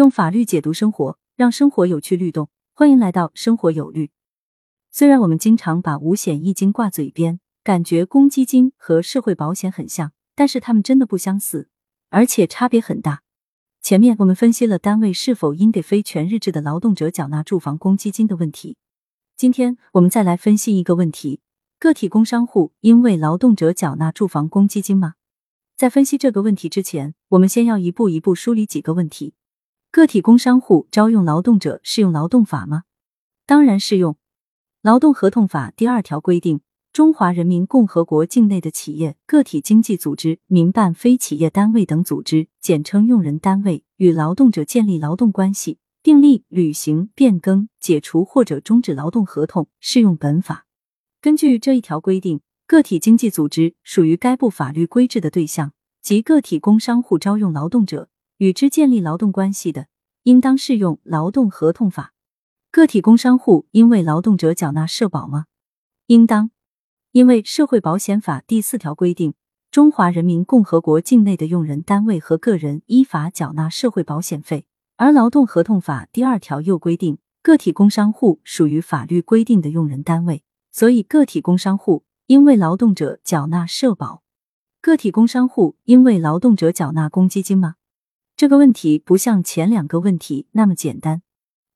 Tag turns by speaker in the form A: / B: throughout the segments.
A: 用法律解读生活，让生活有趣律动。欢迎来到生活有律。虽然我们经常把五险一金挂嘴边，感觉公积金和社会保险很像，但是它们真的不相似，而且差别很大。前面我们分析了单位是否应给非全日制的劳动者缴纳住房公积金的问题，今天我们再来分析一个问题：个体工商户应为劳动者缴纳住房公积金吗？在分析这个问题之前，我们先要一步一步梳理几个问题。个体工商户招用劳动者适用劳动法吗？当然适用。劳动合同法第二条规定，中华人民共和国境内的企业、个体经济组织、民办非企业单位等组织（简称用人单位）与劳动者建立劳动关系，订立、履行、变更、解除或者终止劳动合同，适用本法。根据这一条规定。个体经济组织属于该部法律规制的对象，即个体工商户招用劳动者与之建立劳动关系的，应当适用劳动合同法。个体工商户应为劳动者缴纳社保吗？应当，因为社会保险法第四条规定，中华人民共和国境内的用人单位和个人依法缴纳社会保险费，而劳动合同法第二条又规定，个体工商户属于法律规定的用人单位，所以个体工商户。应为劳动者缴纳社保，个体工商户应为劳动者缴纳公积金吗？这个问题不像前两个问题那么简单。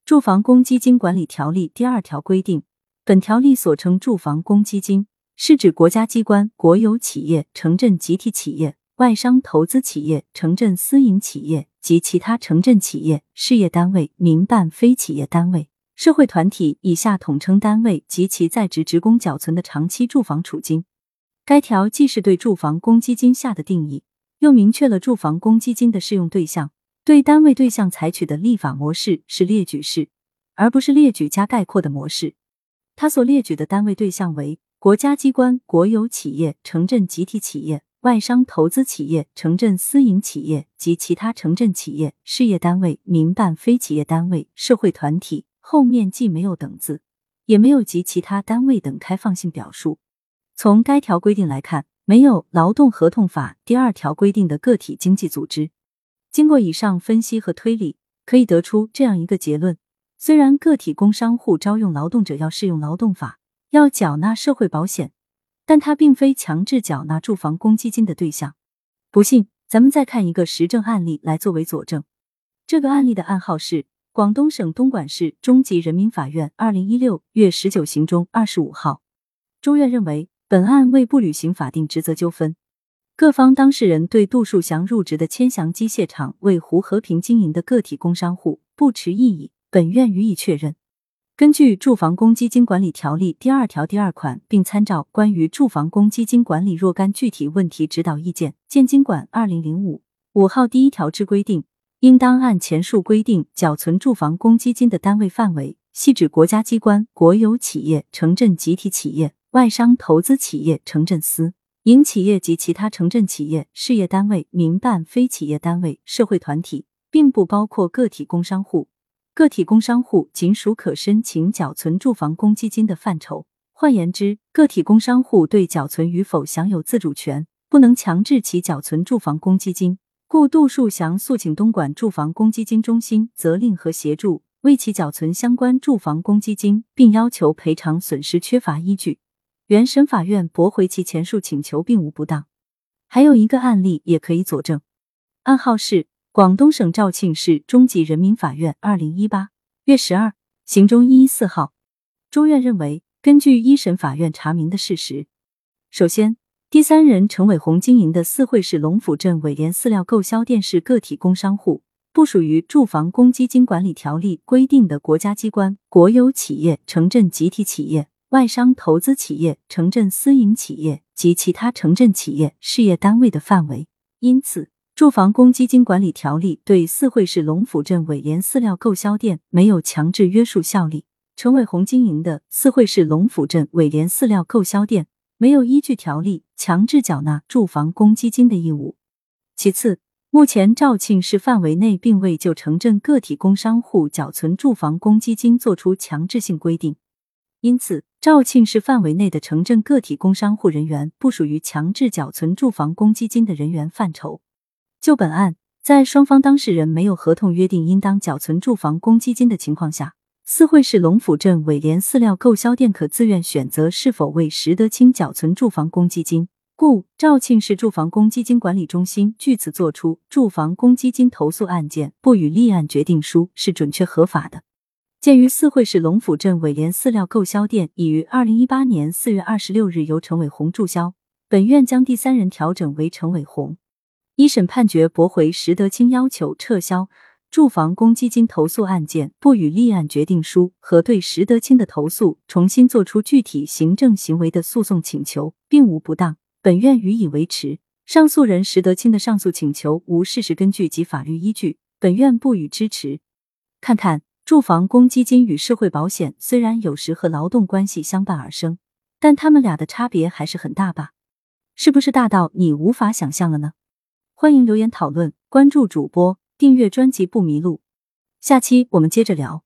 A: 住房公积金管理条例第二条规定，本条例所称住房公积金，是指国家机关、国有企业、城镇集体企业、外商投资企业、城镇私营企业及其他城镇企业、事业单位、民办非企业单位。社会团体以下统称单位及其在职职工缴存的长期住房储金。该条既是对住房公积金下的定义，又明确了住房公积金的适用对象。对单位对象采取的立法模式是列举式，而不是列举加概括的模式。他所列举的单位对象为国家机关、国有企业、城镇集体企业、外商投资企业、城镇私营企业及其他城镇企业、事业单位、民办非企业单位、社会团体。后面既没有等字，也没有及其他单位等开放性表述。从该条规定来看，没有劳动合同法第二条规定的个体经济组织。经过以上分析和推理，可以得出这样一个结论：虽然个体工商户招用劳动者要适用劳动法，要缴纳社会保险，但它并非强制缴纳住房公积金的对象。不信，咱们再看一个实证案例来作为佐证。这个案例的案号是。广东省东莞市中级人民法院二零一六月十九行中二十五号，中院认为本案为不履行法定职责纠纷，各方当事人对杜树祥入职的千祥机械厂为胡和平经营的个体工商户不持异议，本院予以确认。根据《住房公积金管理条例》第二条第二款，并参照《关于住房公积金管理若干具体问题指导意见》（建金管二零零五五号）第一条之规定。应当按前述规定缴存住房公积金的单位范围，系指国家机关、国有企业、城镇集体企业、外商投资企业、城镇私营企业及其他城镇企业、事业单位、民办非企业单位、社会团体，并不包括个体工商户。个体工商户仅属可申请缴存住房公积金的范畴。换言之，个体工商户对缴存与否享有自主权，不能强制其缴存住房公积金。故杜树祥诉请东莞住房公积金中心责令和协助为其缴存相关住房公积金，并要求赔偿损失缺乏依据，原审法院驳回其前述请求并无不当。还有一个案例也可以佐证，案号是广东省肇庆市中级人民法院二零一八月十二行中一一四号，中院认为，根据一审法院查明的事实，首先。第三人陈伟红经营的四惠市龙府镇伟联饲料购销店是个体工商户，不属于住房公积金管理条例规定的国家机关、国有企业、城镇集体企业、外商投资企业、城镇私营企业及其他城镇企业、事业单位的范围。因此，住房公积金管理条例对四会市龙府镇伟联饲料购销店没有强制约束效力。陈伟红经营的四会市龙府镇伟联饲料购销店。没有依据条例强制缴纳住房公积金的义务。其次，目前肇庆市范围内并未就城镇个体工商户缴存住房公积金作出强制性规定，因此，肇庆市范围内的城镇个体工商户人员不属于强制缴存住房公积金的人员范畴。就本案，在双方当事人没有合同约定应当缴存住房公积金的情况下，四会市龙府镇伟联饲料购销店可自愿选择是否为石德清缴存住房公积金。故肇庆市住房公积金管理中心据此作出住房公积金投诉案件不予立案决定书是准确合法的。鉴于四惠市龙府镇伟联饲料购销店已于二零一八年四月二十六日由陈伟红注销，本院将第三人调整为陈伟红。一审判决驳回石德清要求撤销住房公积金投诉案件不予立案决定书和对石德清的投诉重新作出具体行政行为的诉讼请求，并无不当。本院予以维持，上诉人石德清的上诉请求无事实根据及法律依据，本院不予支持。看看住房公积金与社会保险，虽然有时和劳动关系相伴而生，但他们俩的差别还是很大吧？是不是大到你无法想象了呢？欢迎留言讨论，关注主播，订阅专辑不迷路。下期我们接着聊。